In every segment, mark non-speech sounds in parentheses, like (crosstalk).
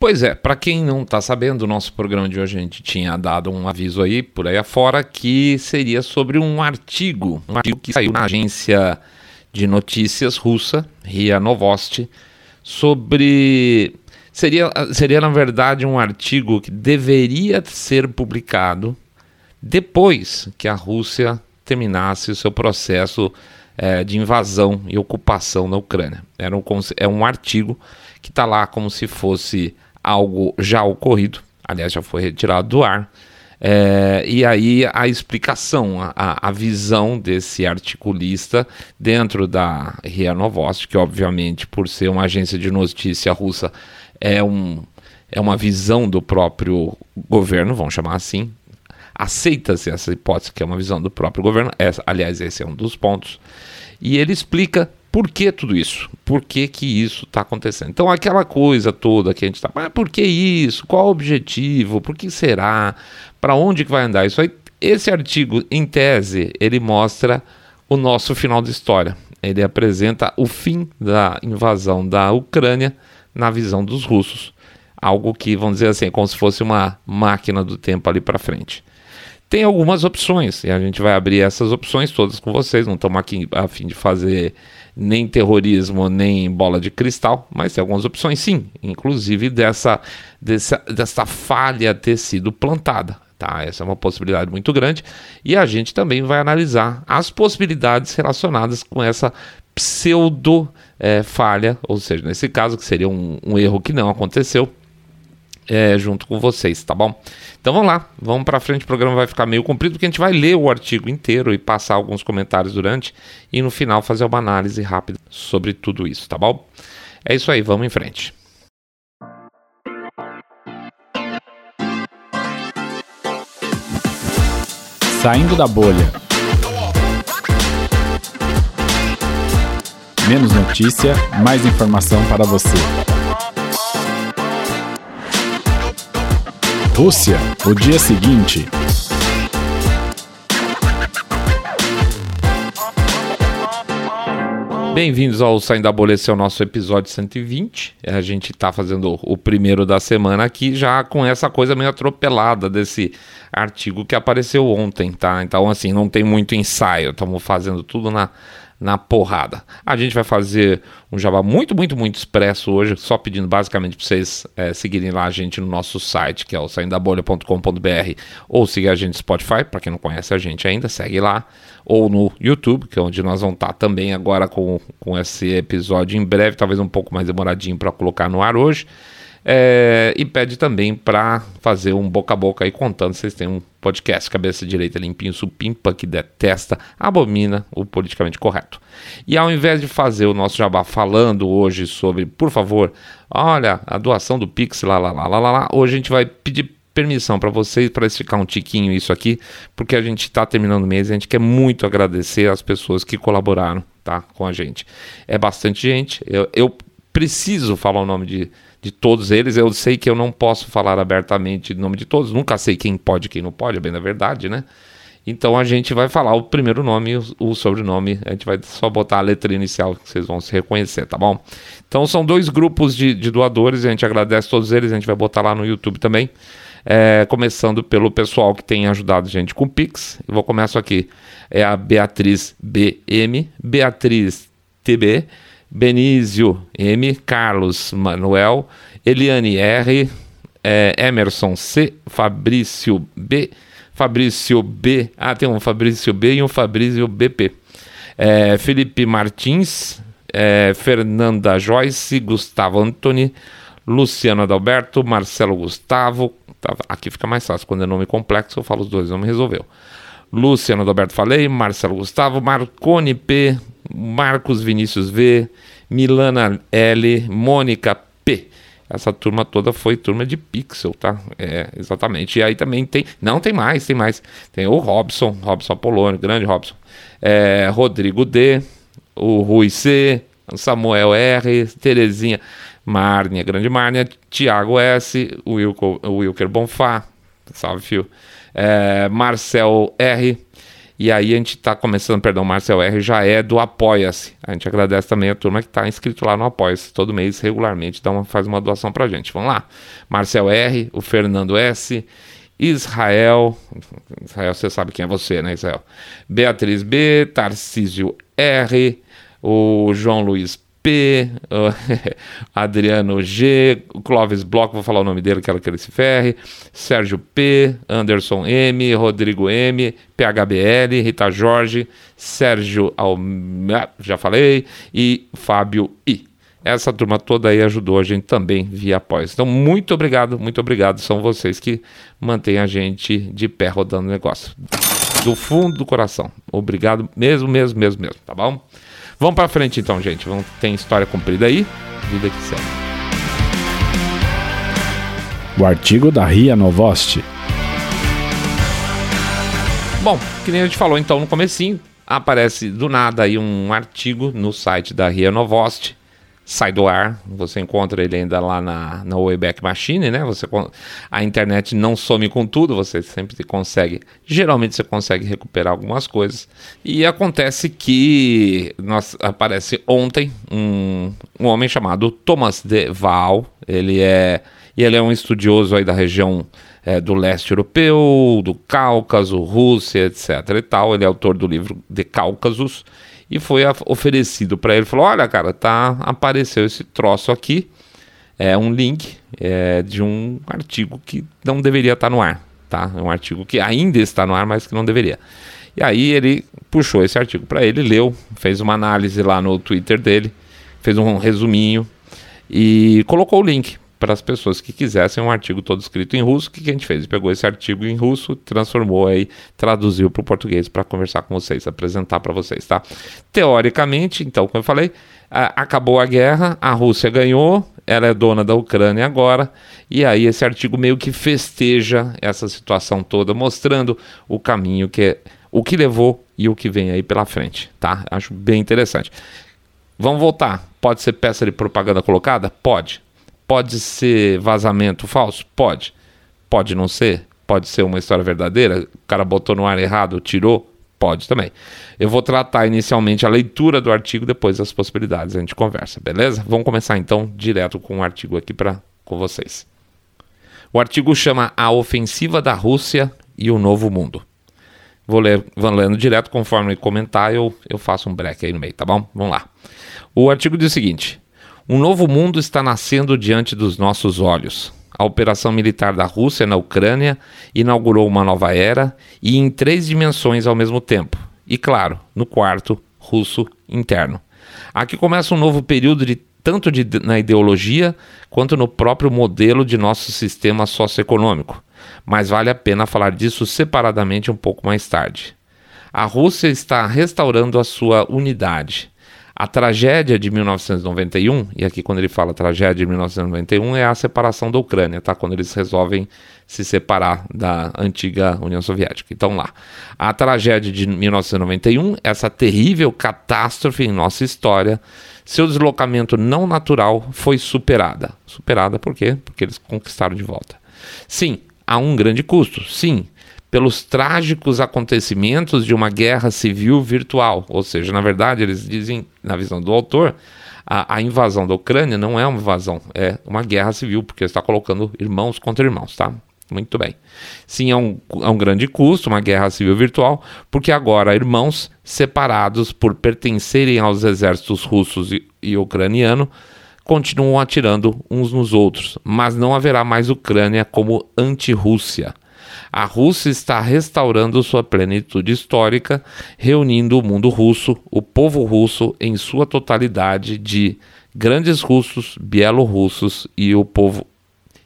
Pois é, para quem não está sabendo, o nosso programa de hoje a gente tinha dado um aviso aí por aí afora que seria sobre um artigo, um artigo que saiu na agência de notícias russa, RIA Novosti, sobre seria seria na verdade um artigo que deveria ser publicado depois que a Rússia terminasse o seu processo é, de invasão e ocupação na Ucrânia. Era um, é um artigo que está lá como se fosse algo já ocorrido, aliás, já foi retirado do ar. É, e aí a explicação, a, a, visão desse articulista dentro da RIA Novosti, que obviamente por ser uma agência de notícia russa é, um, é uma visão do próprio governo, vamos chamar assim, aceita-se essa hipótese que é uma visão do próprio governo, essa, aliás esse é um dos pontos, e ele explica por que tudo isso? Por que, que isso está acontecendo? Então, aquela coisa toda que a gente está. Mas por que isso? Qual o objetivo? Por que será? Para onde que vai andar? Isso aí, esse artigo, em tese, ele mostra o nosso final de história. Ele apresenta o fim da invasão da Ucrânia na visão dos russos. Algo que, vamos dizer assim, é como se fosse uma máquina do tempo ali para frente. Tem algumas opções, e a gente vai abrir essas opções todas com vocês. Não estamos aqui a fim de fazer nem terrorismo, nem bola de cristal, mas tem algumas opções sim, inclusive dessa, dessa, dessa falha ter sido plantada. Tá? Essa é uma possibilidade muito grande. E a gente também vai analisar as possibilidades relacionadas com essa pseudo é, falha, ou seja, nesse caso, que seria um, um erro que não aconteceu, é, junto com vocês, tá bom? Então vamos lá, vamos para frente. O programa vai ficar meio comprido porque a gente vai ler o artigo inteiro e passar alguns comentários durante e no final fazer uma análise rápida sobre tudo isso, tá bom? É isso aí, vamos em frente. Saindo da bolha. Menos notícia, mais informação para você. Rússia, o dia seguinte. Bem-vindos ao Saindo da Bolha, esse é o nosso episódio 120. A gente está fazendo o primeiro da semana aqui, já com essa coisa meio atropelada desse artigo que apareceu ontem, tá? Então, assim, não tem muito ensaio, estamos fazendo tudo na, na porrada. A gente vai fazer um Java muito, muito, muito expresso hoje, só pedindo basicamente para vocês é, seguirem lá a gente no nosso site, que é o saindabolha.com.br, ou seguir a gente no Spotify, para quem não conhece a gente ainda, segue lá, ou no YouTube, que é onde nós vamos estar tá também agora com, com esse episódio em breve, talvez um pouco mais demoradinho para colocar no ar hoje. É, e pede também para fazer um boca a boca aí contando. Vocês têm um podcast Cabeça Direita Limpinho Supimpa que detesta, abomina o politicamente correto. E ao invés de fazer o nosso jabá falando hoje sobre, por favor, olha, a doação do Pix, lá, lá, lá, lá, lá, lá hoje a gente vai pedir permissão para vocês para esticar um tiquinho isso aqui, porque a gente está terminando o mês e a gente quer muito agradecer as pessoas que colaboraram tá, com a gente. É bastante gente, eu, eu preciso falar o nome de de todos eles. Eu sei que eu não posso falar abertamente o nome de todos, nunca sei quem pode e quem não pode, é bem na verdade, né? Então a gente vai falar o primeiro nome o, o sobrenome, a gente vai só botar a letra inicial que vocês vão se reconhecer, tá bom? Então são dois grupos de, de doadores, a gente agradece todos eles, a gente vai botar lá no YouTube também. É, começando pelo pessoal que tem ajudado a gente com Pix. Eu vou começar aqui. É a Beatriz BM, Beatriz TB, Benício M, Carlos Manuel, Eliane R, é, Emerson C, Fabrício B, Fabrício B, ah, tem um Fabrício B e um Fabrício BP, é, Felipe Martins, é, Fernanda Joyce, Gustavo Antoni, Luciano Adalberto, Marcelo Gustavo, tá, aqui fica mais fácil, quando é nome complexo eu falo os dois, não me resolveu. Luciano Adalberto falei, Marcelo Gustavo, Marcone P, Marcos Vinícius V, Milana L, Mônica P. Essa turma toda foi turma de Pixel, tá? É, exatamente. E aí também tem. Não, tem mais, tem mais. Tem o Robson, Robson Apolônio, grande Robson. É, Rodrigo D, o Rui C, Samuel R, Terezinha, Márnia, grande Márnia, Tiago S, o Wilker, Bonfá, salve fio. É, Marcel R, E aí a gente está começando, perdão, Marcel R já é do Apoia-se. A gente agradece também a turma que está inscrito lá no Apoia-se. Todo mês, regularmente, dá uma, faz uma doação pra gente. Vamos lá. Marcel R, o Fernando S, Israel. Israel, você sabe quem é você, né, Israel? Beatriz B, Tarcísio R, o João Luiz P, (laughs) Adriano G, Clóvis Bloco, vou falar o nome dele, quero que ele se ferre, Sérgio P, Anderson M, Rodrigo M, PHBL, Rita Jorge, Sérgio Almeida, já falei, e Fábio I. Essa turma toda aí ajudou a gente também via após. Então, muito obrigado, muito obrigado. São vocês que mantêm a gente de pé rodando o negócio. Do fundo do coração. Obrigado mesmo, mesmo, mesmo, mesmo, tá bom? Vamos para frente então, gente. Vamos, tem história comprida aí, vida que segue. O artigo da Ria Novosti. Bom, que nem a gente falou então no comecinho, aparece do nada aí um artigo no site da Ria Novosti sai do ar. Você encontra ele ainda lá na, na Wayback Machine, né? Você, a internet não some com tudo, você sempre consegue. Geralmente você consegue recuperar algumas coisas. E acontece que nós, aparece ontem um, um homem chamado Thomas de Waal. Ele é, ele é um estudioso aí da região. É, do leste europeu, do Cáucaso, Rússia, etc. e tal. Ele é autor do livro De Cáucasos e foi oferecido para ele. Falou: Olha, cara, tá apareceu esse troço aqui, é um link é, de um artigo que não deveria estar tá no ar, tá? É um artigo que ainda está no ar, mas que não deveria. E aí ele puxou esse artigo para ele, leu, fez uma análise lá no Twitter dele, fez um resuminho e colocou o link para as pessoas que quisessem um artigo todo escrito em russo. O que, que a gente fez? Pegou esse artigo em russo, transformou aí, traduziu para o português para conversar com vocês, apresentar para vocês, tá? Teoricamente, então, como eu falei, acabou a guerra, a Rússia ganhou, ela é dona da Ucrânia agora, e aí esse artigo meio que festeja essa situação toda, mostrando o caminho que é, o que levou e o que vem aí pela frente, tá? Acho bem interessante. Vamos voltar. Pode ser peça de propaganda colocada? Pode. Pode ser vazamento falso? Pode. Pode não ser? Pode ser uma história verdadeira? O cara botou no ar errado, tirou? Pode também. Eu vou tratar inicialmente a leitura do artigo, depois as possibilidades a gente conversa, beleza? Vamos começar então direto com o artigo aqui para com vocês. O artigo chama A Ofensiva da Rússia e o Novo Mundo. Vou ler, vou lendo direto conforme comentar, eu, eu faço um break aí no meio, tá bom? Vamos lá. O artigo diz o seguinte: um novo mundo está nascendo diante dos nossos olhos. A operação militar da Rússia na Ucrânia inaugurou uma nova era e em três dimensões ao mesmo tempo. E claro, no quarto, russo interno. Aqui começa um novo período de tanto de, na ideologia quanto no próprio modelo de nosso sistema socioeconômico. Mas vale a pena falar disso separadamente um pouco mais tarde. A Rússia está restaurando a sua unidade. A tragédia de 1991, e aqui quando ele fala tragédia de 1991, é a separação da Ucrânia, tá? Quando eles resolvem se separar da antiga União Soviética. Então lá, a tragédia de 1991, essa terrível catástrofe em nossa história, seu deslocamento não natural foi superada. Superada por quê? Porque eles conquistaram de volta. Sim, há um grande custo. Sim, pelos trágicos acontecimentos de uma guerra civil virtual. Ou seja, na verdade, eles dizem, na visão do autor, a, a invasão da Ucrânia não é uma invasão, é uma guerra civil, porque está colocando irmãos contra irmãos, tá? Muito bem. Sim, é um, é um grande custo, uma guerra civil virtual, porque agora irmãos separados por pertencerem aos exércitos russos e, e ucraniano continuam atirando uns nos outros, mas não haverá mais Ucrânia como anti-Rússia. A Rússia está restaurando sua plenitude histórica, reunindo o mundo russo, o povo russo em sua totalidade de grandes russos, bielorrussos e o povo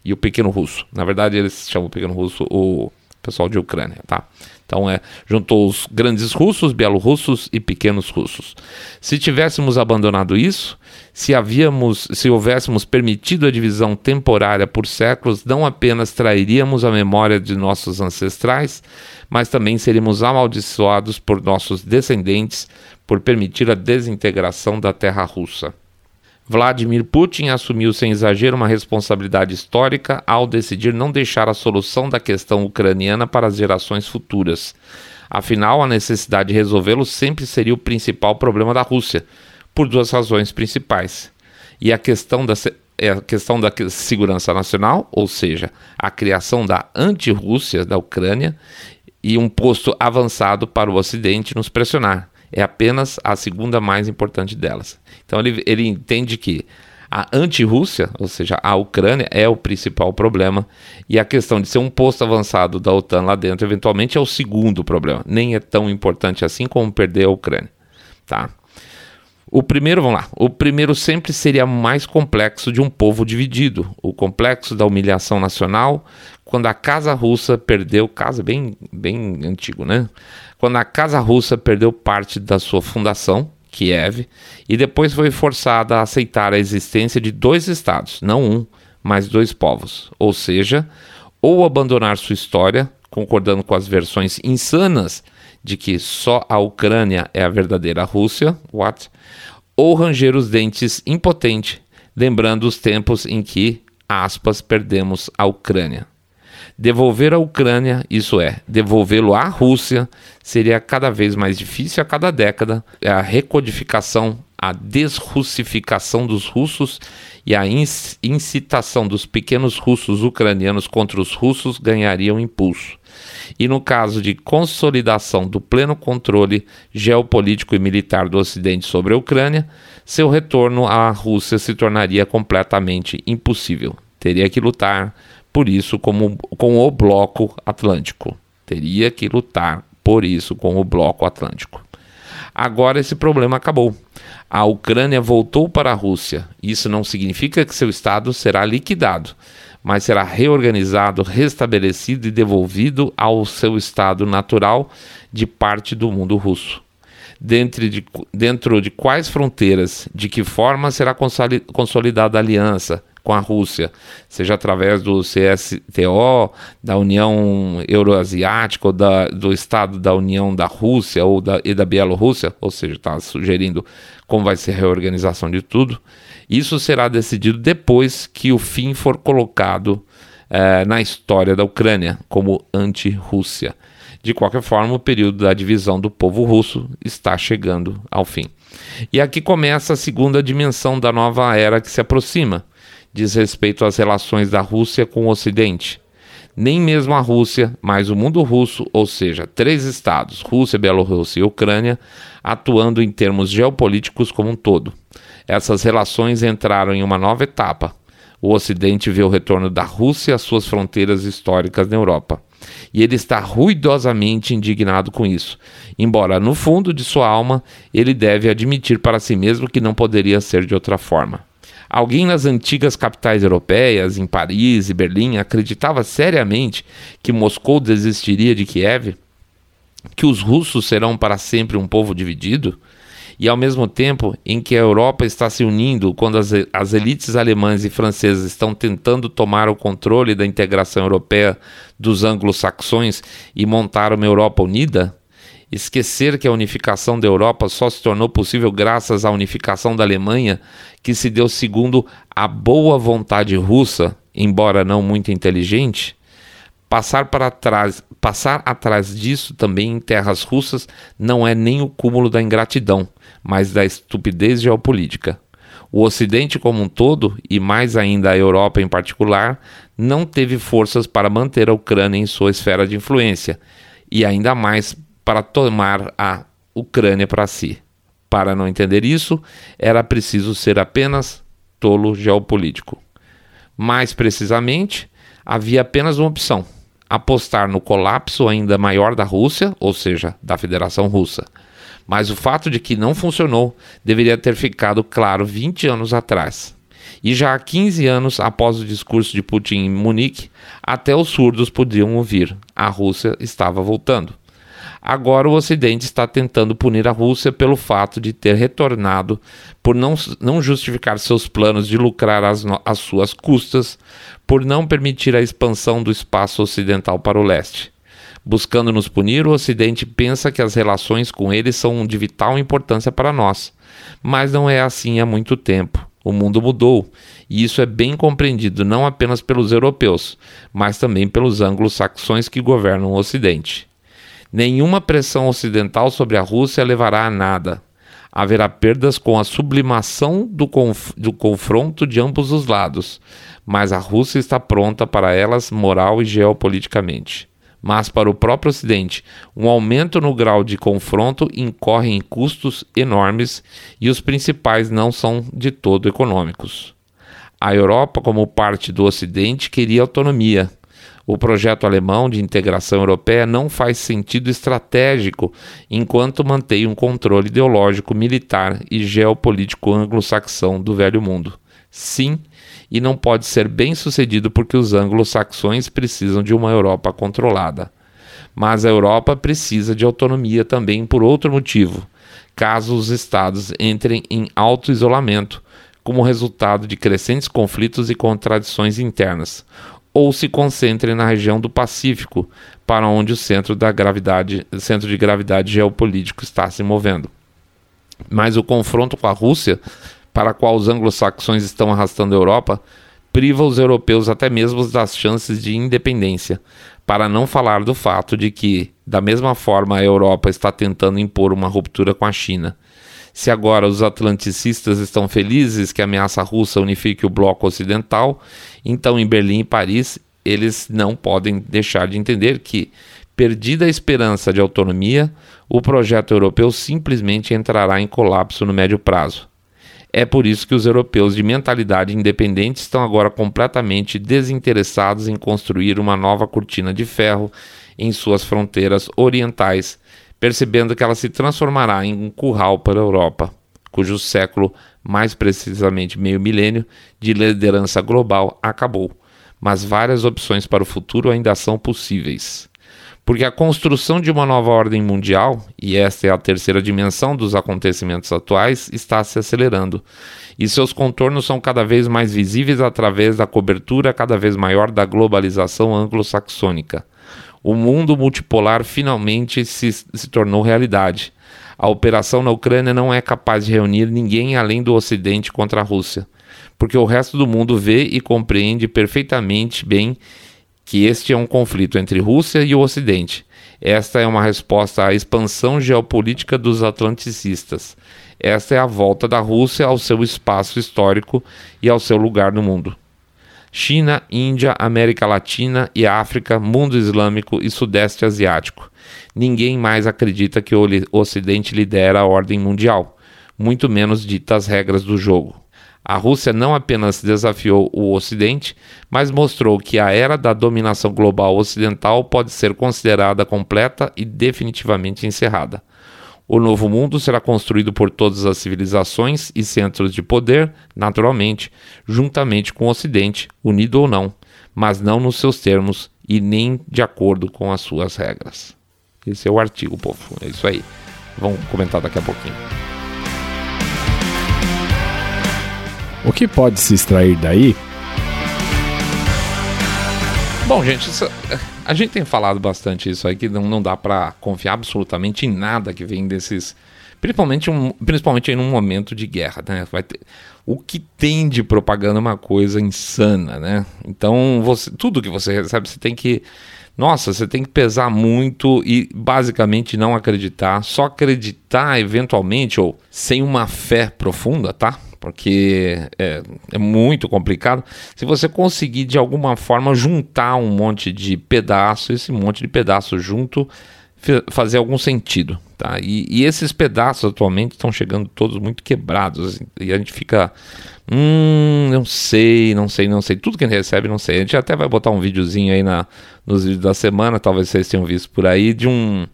e o pequeno russo. Na verdade, eles chamam o pequeno russo o pessoal de Ucrânia, tá? Então é, juntou os grandes russos, bielorrussos e pequenos russos. Se tivéssemos abandonado isso, se havíamos, se houvéssemos permitido a divisão temporária por séculos, não apenas trairíamos a memória de nossos ancestrais, mas também seríamos amaldiçoados por nossos descendentes por permitir a desintegração da terra russa. Vladimir Putin assumiu sem exagero uma responsabilidade histórica ao decidir não deixar a solução da questão ucraniana para as gerações futuras. Afinal, a necessidade de resolvê-lo sempre seria o principal problema da Rússia, por duas razões principais. E a questão da, é a questão da segurança nacional, ou seja, a criação da anti-Rússia da Ucrânia e um posto avançado para o Ocidente nos pressionar. É apenas a segunda mais importante delas. Então ele, ele entende que a anti-Rússia, ou seja, a Ucrânia, é o principal problema, e a questão de ser um posto avançado da OTAN lá dentro, eventualmente, é o segundo problema. Nem é tão importante assim como perder a Ucrânia. Tá? O primeiro, vamos lá. O primeiro sempre seria mais complexo de um povo dividido. O complexo da humilhação nacional, quando a Casa Russa perdeu, casa bem, bem antigo, né? Quando a Casa Russa perdeu parte da sua fundação, Kiev, e depois foi forçada a aceitar a existência de dois estados, não um, mas dois povos. Ou seja, ou abandonar sua história, concordando com as versões insanas de que só a Ucrânia é a verdadeira Rússia, what? ou ranger os dentes impotente, lembrando os tempos em que, aspas, perdemos a Ucrânia. Devolver a Ucrânia, isso é, devolvê-lo à Rússia, seria cada vez mais difícil a cada década. A recodificação, a desrussificação dos russos e a incitação dos pequenos russos ucranianos contra os russos ganhariam impulso. E no caso de consolidação do pleno controle geopolítico e militar do Ocidente sobre a Ucrânia, seu retorno à Rússia se tornaria completamente impossível. Teria que lutar por isso como, com o bloco atlântico. Teria que lutar por isso com o bloco atlântico. Agora esse problema acabou. A Ucrânia voltou para a Rússia. Isso não significa que seu Estado será liquidado, mas será reorganizado, restabelecido e devolvido ao seu estado natural de parte do mundo russo. Dentro de, dentro de quais fronteiras, de que forma será consolidada a aliança, com a Rússia, seja através do CSTO, da União Euroasiática, ou da, do Estado da União da Rússia ou da, e da Bielorrússia, ou seja, está sugerindo como vai ser a reorganização de tudo. Isso será decidido depois que o fim for colocado eh, na história da Ucrânia como anti-Rússia. De qualquer forma, o período da divisão do povo russo está chegando ao fim. E aqui começa a segunda dimensão da nova era que se aproxima diz respeito às relações da Rússia com o Ocidente. Nem mesmo a Rússia, mas o mundo russo, ou seja, três estados, Rússia, Bielorrússia e Ucrânia, atuando em termos geopolíticos como um todo. Essas relações entraram em uma nova etapa. O Ocidente vê o retorno da Rússia às suas fronteiras históricas na Europa. E ele está ruidosamente indignado com isso, embora no fundo de sua alma ele deve admitir para si mesmo que não poderia ser de outra forma. Alguém nas antigas capitais europeias, em Paris e Berlim, acreditava seriamente que Moscou desistiria de Kiev? Que os russos serão para sempre um povo dividido? E ao mesmo tempo em que a Europa está se unindo, quando as, as elites alemãs e francesas estão tentando tomar o controle da integração europeia dos anglo-saxões e montar uma Europa unida, Esquecer que a unificação da Europa só se tornou possível graças à unificação da Alemanha, que se deu segundo a boa vontade russa, embora não muito inteligente? Passar para trás, passar atrás disso também em terras russas não é nem o cúmulo da ingratidão, mas da estupidez geopolítica. O Ocidente como um todo, e mais ainda a Europa em particular, não teve forças para manter a Ucrânia em sua esfera de influência, e ainda mais para tomar a Ucrânia para si. Para não entender isso, era preciso ser apenas tolo geopolítico. Mais precisamente, havia apenas uma opção: apostar no colapso ainda maior da Rússia, ou seja, da Federação Russa. Mas o fato de que não funcionou deveria ter ficado claro 20 anos atrás. E já há 15 anos após o discurso de Putin em Munique, até os surdos podiam ouvir: a Rússia estava voltando. Agora o Ocidente está tentando punir a Rússia pelo fato de ter retornado, por não, não justificar seus planos de lucrar às, às suas custas, por não permitir a expansão do espaço ocidental para o leste. Buscando nos punir, o Ocidente pensa que as relações com eles são de vital importância para nós. Mas não é assim há muito tempo. O mundo mudou, e isso é bem compreendido não apenas pelos europeus, mas também pelos anglo-saxões que governam o Ocidente. Nenhuma pressão ocidental sobre a Rússia levará a nada. Haverá perdas com a sublimação do, conf do confronto de ambos os lados, mas a Rússia está pronta para elas moral e geopoliticamente. Mas para o próprio Ocidente, um aumento no grau de confronto incorre em custos enormes e os principais não são de todo econômicos. A Europa, como parte do Ocidente, queria autonomia. O projeto alemão de integração europeia não faz sentido estratégico enquanto mantém um controle ideológico, militar e geopolítico anglo-saxão do velho mundo. Sim, e não pode ser bem sucedido porque os anglo-saxões precisam de uma Europa controlada. Mas a Europa precisa de autonomia também por outro motivo, caso os estados entrem em alto isolamento, como resultado de crescentes conflitos e contradições internas, ou se concentrem na região do Pacífico, para onde o centro, da gravidade, centro de gravidade geopolítico está se movendo. Mas o confronto com a Rússia para a qual os anglo-saxões estão arrastando a Europa, priva os europeus até mesmo das chances de independência, para não falar do fato de que, da mesma forma, a Europa está tentando impor uma ruptura com a China. Se agora os atlanticistas estão felizes que a ameaça russa unifique o bloco ocidental, então em Berlim e Paris eles não podem deixar de entender que, perdida a esperança de autonomia, o projeto europeu simplesmente entrará em colapso no médio prazo. É por isso que os europeus de mentalidade independente estão agora completamente desinteressados em construir uma nova cortina de ferro em suas fronteiras orientais, percebendo que ela se transformará em um curral para a Europa, cujo século, mais precisamente meio milênio, de liderança global acabou. Mas várias opções para o futuro ainda são possíveis. Porque a construção de uma nova ordem mundial, e esta é a terceira dimensão dos acontecimentos atuais, está se acelerando. E seus contornos são cada vez mais visíveis através da cobertura cada vez maior da globalização anglo-saxônica. O mundo multipolar finalmente se, se tornou realidade. A operação na Ucrânia não é capaz de reunir ninguém além do Ocidente contra a Rússia, porque o resto do mundo vê e compreende perfeitamente bem que este é um conflito entre Rússia e o Ocidente. Esta é uma resposta à expansão geopolítica dos atlanticistas. Esta é a volta da Rússia ao seu espaço histórico e ao seu lugar no mundo. China, Índia, América Latina e África, mundo islâmico e Sudeste Asiático. Ninguém mais acredita que o Ocidente lidera a ordem mundial, muito menos dita as regras do jogo. A Rússia não apenas desafiou o Ocidente, mas mostrou que a era da dominação global ocidental pode ser considerada completa e definitivamente encerrada. O novo mundo será construído por todas as civilizações e centros de poder, naturalmente, juntamente com o Ocidente, unido ou não, mas não nos seus termos e nem de acordo com as suas regras. Esse é o artigo, povo. É isso aí. Vamos comentar daqui a pouquinho. O que pode se extrair daí? Bom, gente, isso, a gente tem falado bastante isso aí, que não, não dá para confiar absolutamente em nada que vem desses. Principalmente, um, principalmente em um momento de guerra, né? Vai ter, o que tem de propaganda é uma coisa insana, né? Então, você, tudo que você recebe, você tem que. Nossa, você tem que pesar muito e basicamente não acreditar, só acreditar eventualmente ou sem uma fé profunda, tá? Porque é, é, muito complicado. Se você conseguir de alguma forma juntar um monte de pedaços, esse monte de pedaços junto fazer algum sentido, tá? E, e esses pedaços atualmente estão chegando todos muito quebrados e a gente fica, hum, não sei, não sei, não sei. Tudo que a gente recebe, não sei. A gente até vai botar um videozinho aí na, nos vídeos da semana, talvez vocês tenham visto por aí de um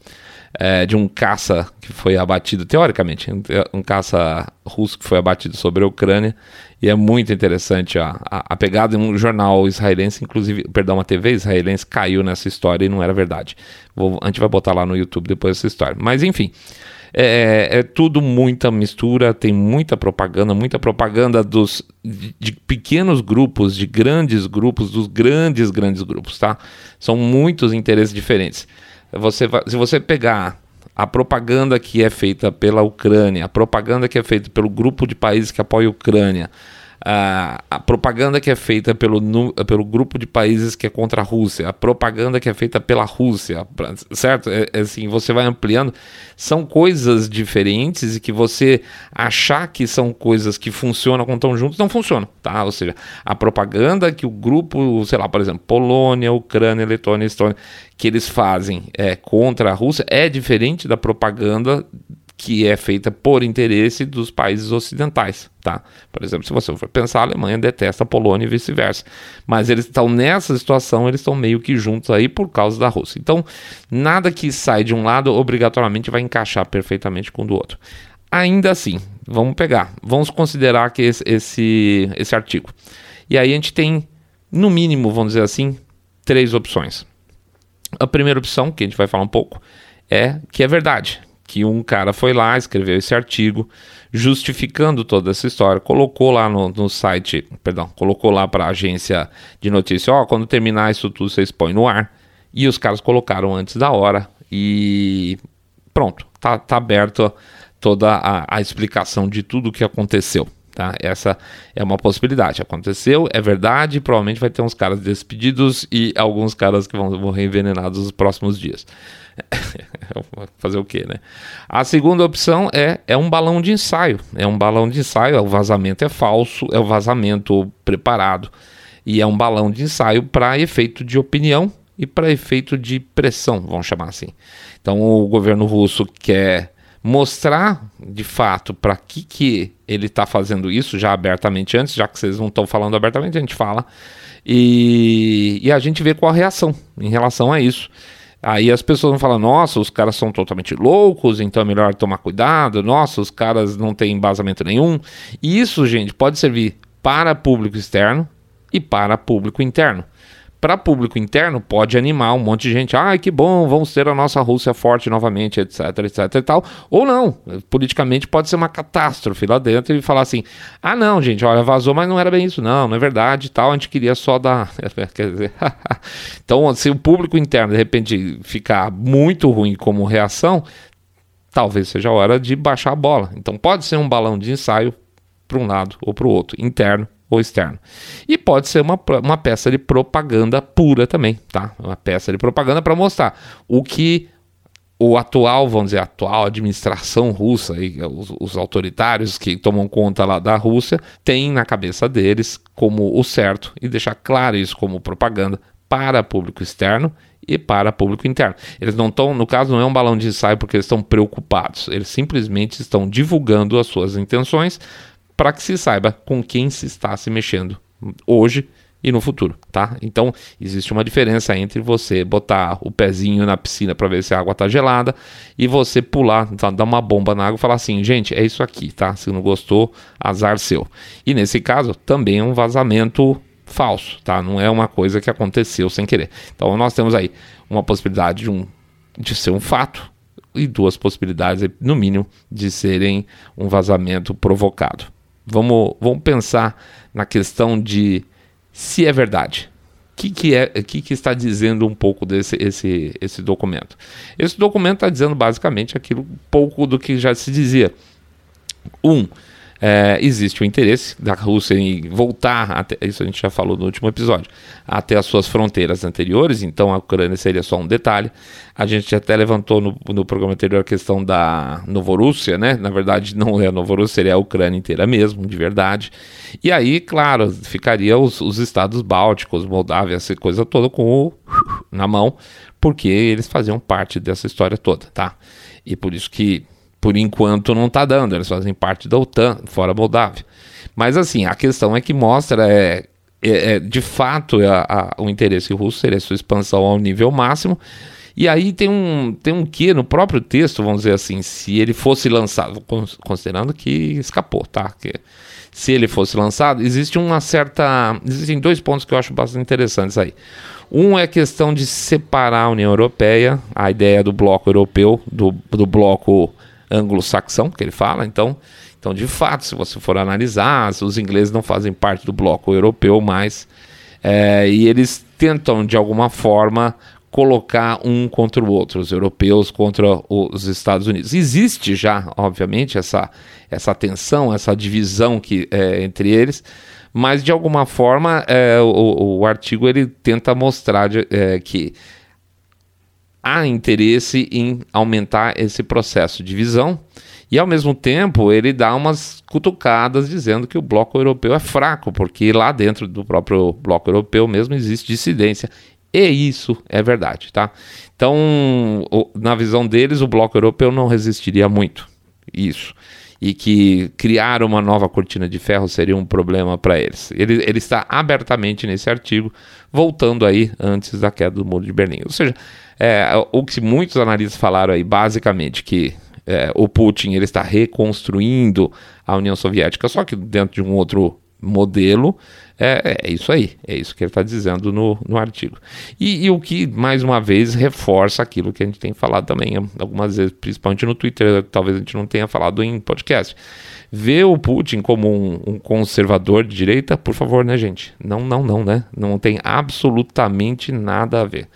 é, de um caça que foi abatido, teoricamente, um caça russo que foi abatido sobre a Ucrânia. E é muito interessante a, a, a pegada. Um jornal israelense, inclusive, perdão, uma TV israelense caiu nessa história e não era verdade. Vou, a gente vai botar lá no YouTube depois essa história. Mas enfim. É, é, tudo muita mistura, tem muita propaganda, muita propaganda dos de, de, pequenos grupos, de grandes grupos, dos grandes, grandes grupos, tá? São muitos interesses diferentes. Você se você pegar a propaganda que é feita pela Ucrânia, a propaganda que é feita pelo grupo de países que apoia a Ucrânia, a, a, propaganda que é feita pelo, pelo grupo de países que é contra a Rússia, a propaganda que é feita pela Rússia, certo? É, é, assim, você vai ampliando. São coisas diferentes e que você achar que são coisas que funcionam quando estão juntos, não funcionam, tá? Ou seja, a propaganda que o grupo, sei lá, por exemplo, Polônia, Ucrânia, Letônia, Estônia, que eles fazem é, contra a Rússia é diferente da propaganda que é feita por interesse dos países ocidentais, tá? Por exemplo, se você for pensar, a Alemanha detesta a Polônia e vice-versa. Mas eles estão nessa situação, eles estão meio que juntos aí por causa da Rússia. Então, nada que sai de um lado obrigatoriamente vai encaixar perfeitamente com o do outro. Ainda assim, vamos pegar, vamos considerar que esse, esse, esse artigo. E aí a gente tem, no mínimo, vamos dizer assim, três opções. A primeira opção, que a gente vai falar um pouco, é que é verdade, que um cara foi lá, escreveu esse artigo, justificando toda essa história, colocou lá no, no site, perdão, colocou lá para a agência de notícia, ó, oh, quando terminar isso tudo vocês põem no ar, e os caras colocaram antes da hora, e pronto, tá, tá aberto toda a, a explicação de tudo o que aconteceu. Tá? Essa é uma possibilidade. Aconteceu, é verdade, provavelmente vai ter uns caras despedidos e alguns caras que vão morrer envenenados nos próximos dias. (laughs) Fazer o quê, né? A segunda opção é, é um balão de ensaio. É um balão de ensaio, o vazamento é falso, é o vazamento preparado. E é um balão de ensaio para efeito de opinião e para efeito de pressão, vamos chamar assim. Então o governo russo quer mostrar de fato para que, que ele está fazendo isso já abertamente antes, já que vocês não estão falando abertamente, a gente fala. E, e a gente vê qual a reação em relação a isso. Aí as pessoas vão falar: nossa, os caras são totalmente loucos, então é melhor tomar cuidado. Nossa, os caras não têm embasamento nenhum. E isso, gente, pode servir para público externo e para público interno para público interno pode animar um monte de gente. Ai, que bom, vamos ter a nossa Rússia forte novamente, etc, etc e tal. Ou não, politicamente pode ser uma catástrofe lá dentro e falar assim: ah, não, gente, olha, vazou, mas não era bem isso, não, não é verdade tal. A gente queria só dar. (laughs) Quer dizer, (laughs) então, se o público interno de repente ficar muito ruim como reação, talvez seja a hora de baixar a bola. Então, pode ser um balão de ensaio para um lado ou para o outro, interno ou externo. E pode ser uma, uma peça de propaganda pura também, tá? Uma peça de propaganda para mostrar o que o atual, vamos dizer, a atual administração russa e os, os, autoritários que tomam conta lá da Rússia têm na cabeça deles como o certo e deixar claro isso como propaganda para público externo e para público interno. Eles não estão, no caso, não é um balão de ensaio porque eles estão preocupados, eles simplesmente estão divulgando as suas intenções para que se saiba com quem se está se mexendo hoje e no futuro, tá? Então, existe uma diferença entre você botar o pezinho na piscina para ver se a água tá gelada e você pular, tá, dar uma bomba na água e falar assim, gente, é isso aqui, tá? Se não gostou, azar seu. E nesse caso, também é um vazamento falso, tá? Não é uma coisa que aconteceu sem querer. Então, nós temos aí uma possibilidade de, um, de ser um fato e duas possibilidades, no mínimo, de serem um vazamento provocado. Vamos, vamos pensar na questão de se é verdade. O que, que, é, que, que está dizendo um pouco desse esse, esse documento? Esse documento está dizendo basicamente aquilo pouco do que já se dizia. Um, é, existe o interesse da Rússia em voltar, até, isso a gente já falou no último episódio, até as suas fronteiras anteriores, então a Ucrânia seria só um detalhe. A gente até levantou no, no programa anterior a questão da Novorússia, né? Na verdade, não é a Novorússia, seria a Ucrânia inteira mesmo, de verdade. E aí, claro, ficaria os, os estados bálticos, Moldávia, essa coisa toda com o na mão, porque eles faziam parte dessa história toda, tá? E por isso que por enquanto não está dando, eles fazem parte da OTAN, fora a Moldávia. Mas assim, a questão é que mostra é, é, é de fato é a, a, o interesse russo seria sua expansão ao nível máximo. E aí tem um, tem um que no próprio texto, vamos dizer assim, se ele fosse lançado, considerando que escapou, tá? Que, se ele fosse lançado, existe uma certa. Existem dois pontos que eu acho bastante interessantes aí. Um é a questão de separar a União Europeia, a ideia do bloco europeu, do, do bloco anglo-saxão, que ele fala. Então, então, de fato, se você for analisar, os ingleses não fazem parte do bloco europeu mais, é, e eles tentam, de alguma forma, colocar um contra o outro, os europeus contra os Estados Unidos. Existe já, obviamente, essa, essa tensão, essa divisão que, é, entre eles, mas de alguma forma é, o, o, artigo ele tenta mostrar de, é, que há interesse em aumentar esse processo de divisão e ao mesmo tempo ele dá umas cutucadas dizendo que o bloco europeu é fraco, porque lá dentro do próprio bloco europeu mesmo existe dissidência. E isso é verdade, tá? Então, na visão deles, o bloco europeu não resistiria muito. Isso. E que criar uma nova cortina de ferro seria um problema para eles. Ele, ele está abertamente nesse artigo, voltando aí antes da queda do muro de Berlim. Ou seja, é, o que muitos analistas falaram aí, basicamente, que é, o Putin ele está reconstruindo a União Soviética, só que dentro de um outro modelo. É, é isso aí, é isso que ele está dizendo no, no artigo. E, e, o que, mais uma vez, reforça aquilo que a gente tem falado também algumas vezes, principalmente no Twitter, talvez a gente não tenha falado em podcast. Ver o Putin como um, um conservador de direita, por favor, né, gente? Não, não, não, né? Não tem absolutamente nada a ver.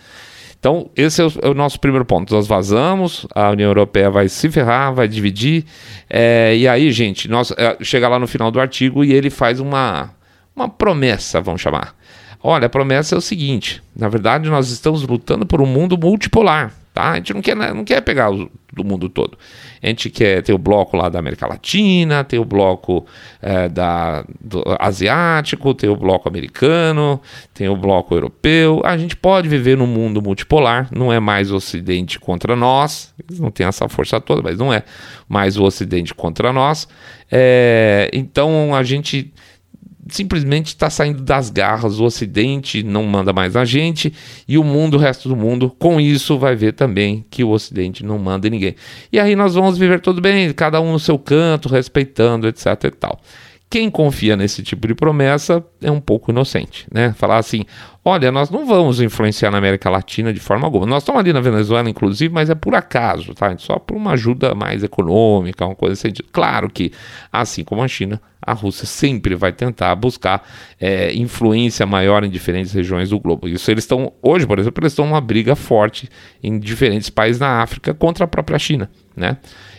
Então, esse é o, é o, nosso primeiro ponto. Nós vazamos, a União Europeia vai se ferrar, vai dividir. É, e aí, gente, nós é, chega lá no final do artigo e ele faz uma, uma promessa, vamos chamar. Olha, a promessa é o seguinte: na verdade, nós estamos lutando por um mundo multipolar. Tá? A gente não quer, não quer pegar o, do mundo todo. A gente quer ter o bloco lá da América Latina, ter o bloco é, da, do asiático, ter o bloco americano, tem o bloco europeu. A gente pode viver num mundo multipolar, não é mais o Ocidente contra nós, eles não têm essa força toda, mas não é mais o Ocidente contra nós. É, então a gente simplesmente está saindo das garras. O Ocidente não manda mais a gente e o mundo, o resto do mundo, com isso vai ver também que o Ocidente não manda ninguém. E aí nós vamos viver tudo bem, cada um no seu canto, respeitando, etc e tal. Quem confia nesse tipo de promessa é um pouco inocente, né? Falar assim, olha, nós não vamos influenciar na América Latina de forma alguma. Nós estamos ali na Venezuela, inclusive, mas é por acaso, tá? Só por uma ajuda mais econômica, uma coisa assim. Claro que, assim como a China, a Rússia sempre vai tentar buscar é, influência maior em diferentes regiões do globo. Isso eles estão, hoje, por exemplo, eles estão numa briga forte em diferentes países na África contra a própria China, né?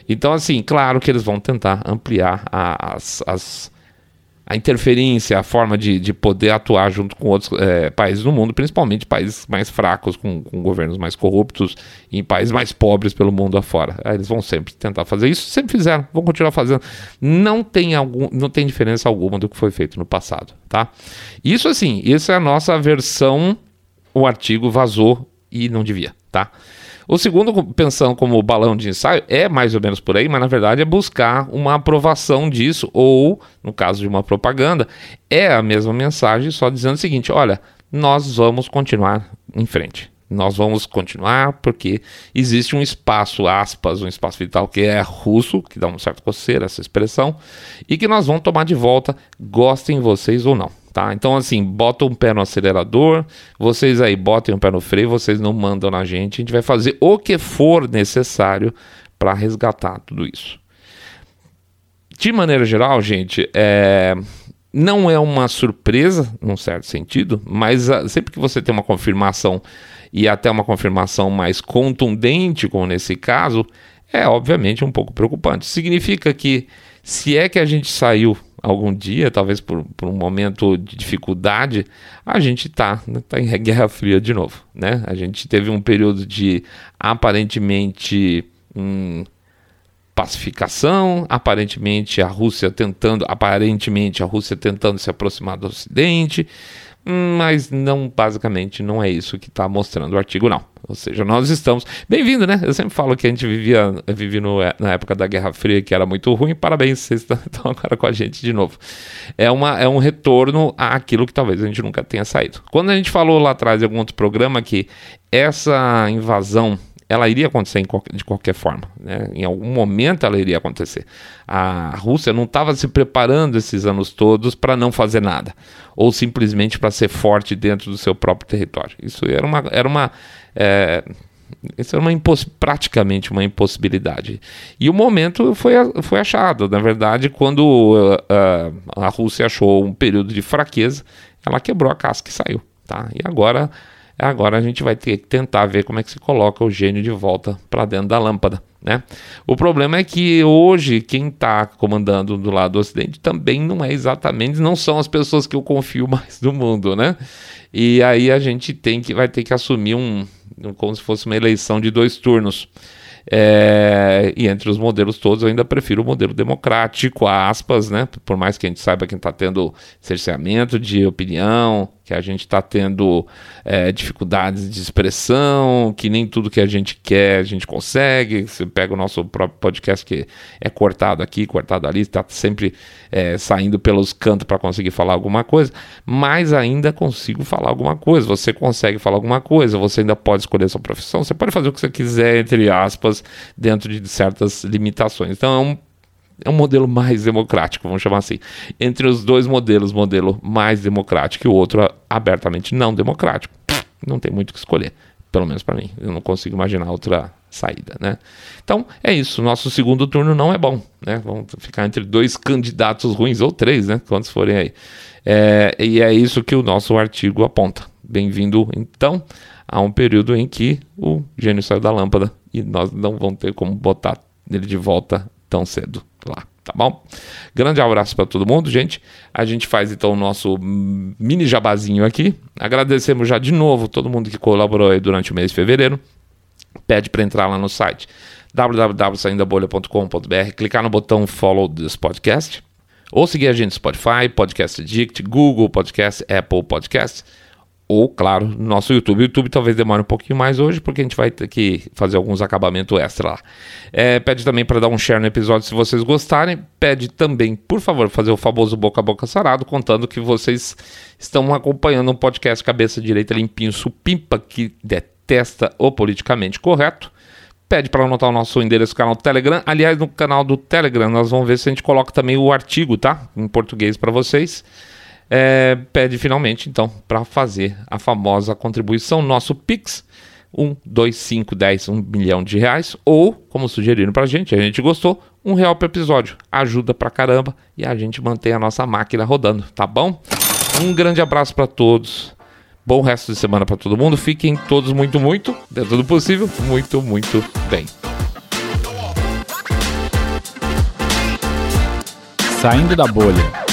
Então, assim, claro que eles vão tentar ampliar as, as a interferência, a forma de, de poder atuar junto com outros é, países do mundo, principalmente países mais fracos, com, com, governos mais corruptos, em países mais pobres pelo mundo afora. Aí eles vão sempre tentar fazer isso, sempre fizeram, vão continuar fazendo. Não tem, algum, não tem diferença alguma do que foi feito no passado, tá? Isso assim, isso é a nossa versão, o artigo vazou e não devia, tá? O segundo, pensando como balão de ensaio, é mais ou menos por aí, mas na verdade é buscar uma aprovação disso, ou, no caso de uma propaganda, é a mesma mensagem, só dizendo o seguinte: olha, nós vamos continuar em frente. Nós vamos continuar porque existe um espaço, aspas, um espaço vital que é russo, que dá um certo coceira essa expressão, e que nós vamos tomar de volta, gostem vocês ou não. Tá? Então, assim, bota um pé no acelerador, vocês aí botem um pé no freio, vocês não mandam na gente, a gente vai fazer o que for necessário para resgatar tudo isso. De maneira geral, gente, é... não é uma surpresa, num certo sentido, mas uh, sempre que você tem uma confirmação e até uma confirmação mais contundente, como nesse caso, é obviamente um pouco preocupante. Significa que se é que a gente saiu algum dia, talvez por, por um momento de dificuldade, a gente está tá em Guerra Fria de novo. Né? A gente teve um período de aparentemente hum, pacificação, aparentemente a Rússia tentando, aparentemente a Rússia tentando se aproximar do Ocidente, mas não, basicamente, não é isso que está mostrando o artigo, não. Ou seja, nós estamos. Bem-vindo, né? Eu sempre falo que a gente vivia, vivia no, na época da Guerra Fria, que era muito ruim. Parabéns, vocês (laughs) estão agora com a gente de novo. É, uma, é um retorno àquilo que talvez a gente nunca tenha saído. Quando a gente falou lá atrás em algum outro programa que essa invasão ela iria acontecer de qualquer forma. Né? Em algum momento ela iria acontecer. A Rússia não estava se preparando esses anos todos para não fazer nada, ou simplesmente para ser forte dentro do seu próprio território. Isso era uma. Era uma é, isso era uma praticamente uma impossibilidade. E o momento foi, foi achado. Na verdade, quando uh, uh, a Rússia achou um período de fraqueza, ela quebrou a casca e saiu. Tá? E agora Agora a gente vai ter que tentar ver como é que se coloca o gênio de volta para dentro da lâmpada. Né? O problema é que hoje quem está comandando do lado do Ocidente também não é exatamente, não são as pessoas que eu confio (laughs) mais do mundo, né? E aí a gente tem que vai ter que assumir um como se fosse uma eleição de dois turnos. É, e entre os modelos todos, eu ainda prefiro o modelo democrático, aspas, né? Por mais que a gente saiba que está tendo cerceamento de opinião, que a gente está tendo é, dificuldades de expressão, que nem tudo que a gente quer a gente consegue. Você pega o nosso próprio podcast que é cortado aqui, cortado ali, está sempre é, saindo pelos cantos para conseguir falar alguma coisa, mas ainda consigo falar alguma coisa. Você consegue falar alguma coisa, você ainda pode escolher sua profissão, você pode fazer o que você quiser, entre aspas, dentro de certas limitações. Então é um é um modelo mais democrático, vamos chamar assim. Entre os dois modelos, modelo mais democrático e o outro abertamente não democrático, não tem muito o que escolher, pelo menos para mim. Eu não consigo imaginar outra saída, né? Então é isso. Nosso segundo turno não é bom, né? Vamos ficar entre dois candidatos ruins ou três, né? Quantos forem aí. É, e é isso que o nosso artigo aponta. Bem-vindo, então, a um período em que o gênio saiu da lâmpada e nós não vamos ter como botar ele de volta tão cedo lá, tá bom? Grande abraço para todo mundo, gente. A gente faz então o nosso mini jabazinho aqui. Agradecemos já de novo todo mundo que colaborou aí durante o mês de fevereiro. Pede para entrar lá no site www.saindabolha.com.br, clicar no botão follow this podcast ou seguir a gente no Spotify, Podcast Addict, Google Podcast, Apple Podcast ou, claro, no nosso YouTube. O YouTube talvez demore um pouquinho mais hoje, porque a gente vai ter que fazer alguns acabamentos extra lá. É, pede também para dar um share no episódio se vocês gostarem. Pede também, por favor, fazer o famoso boca a boca sarado, contando que vocês estão acompanhando um podcast Cabeça Direita Limpinho Supimpa, que detesta o politicamente correto. Pede para anotar o nosso endereço do canal do Telegram. Aliás, no canal do Telegram, nós vamos ver se a gente coloca também o artigo, tá? Em português para vocês é, pede finalmente, então, para fazer a famosa contribuição, nosso Pix, 1, 2, 5, 10, 1 milhão de reais, ou, como sugeriram para a gente, a gente gostou, um real por episódio. Ajuda pra caramba e a gente mantém a nossa máquina rodando, tá bom? Um grande abraço para todos. Bom resto de semana para todo mundo. Fiquem todos muito, muito, dentro do possível, muito, muito bem. Saindo da bolha.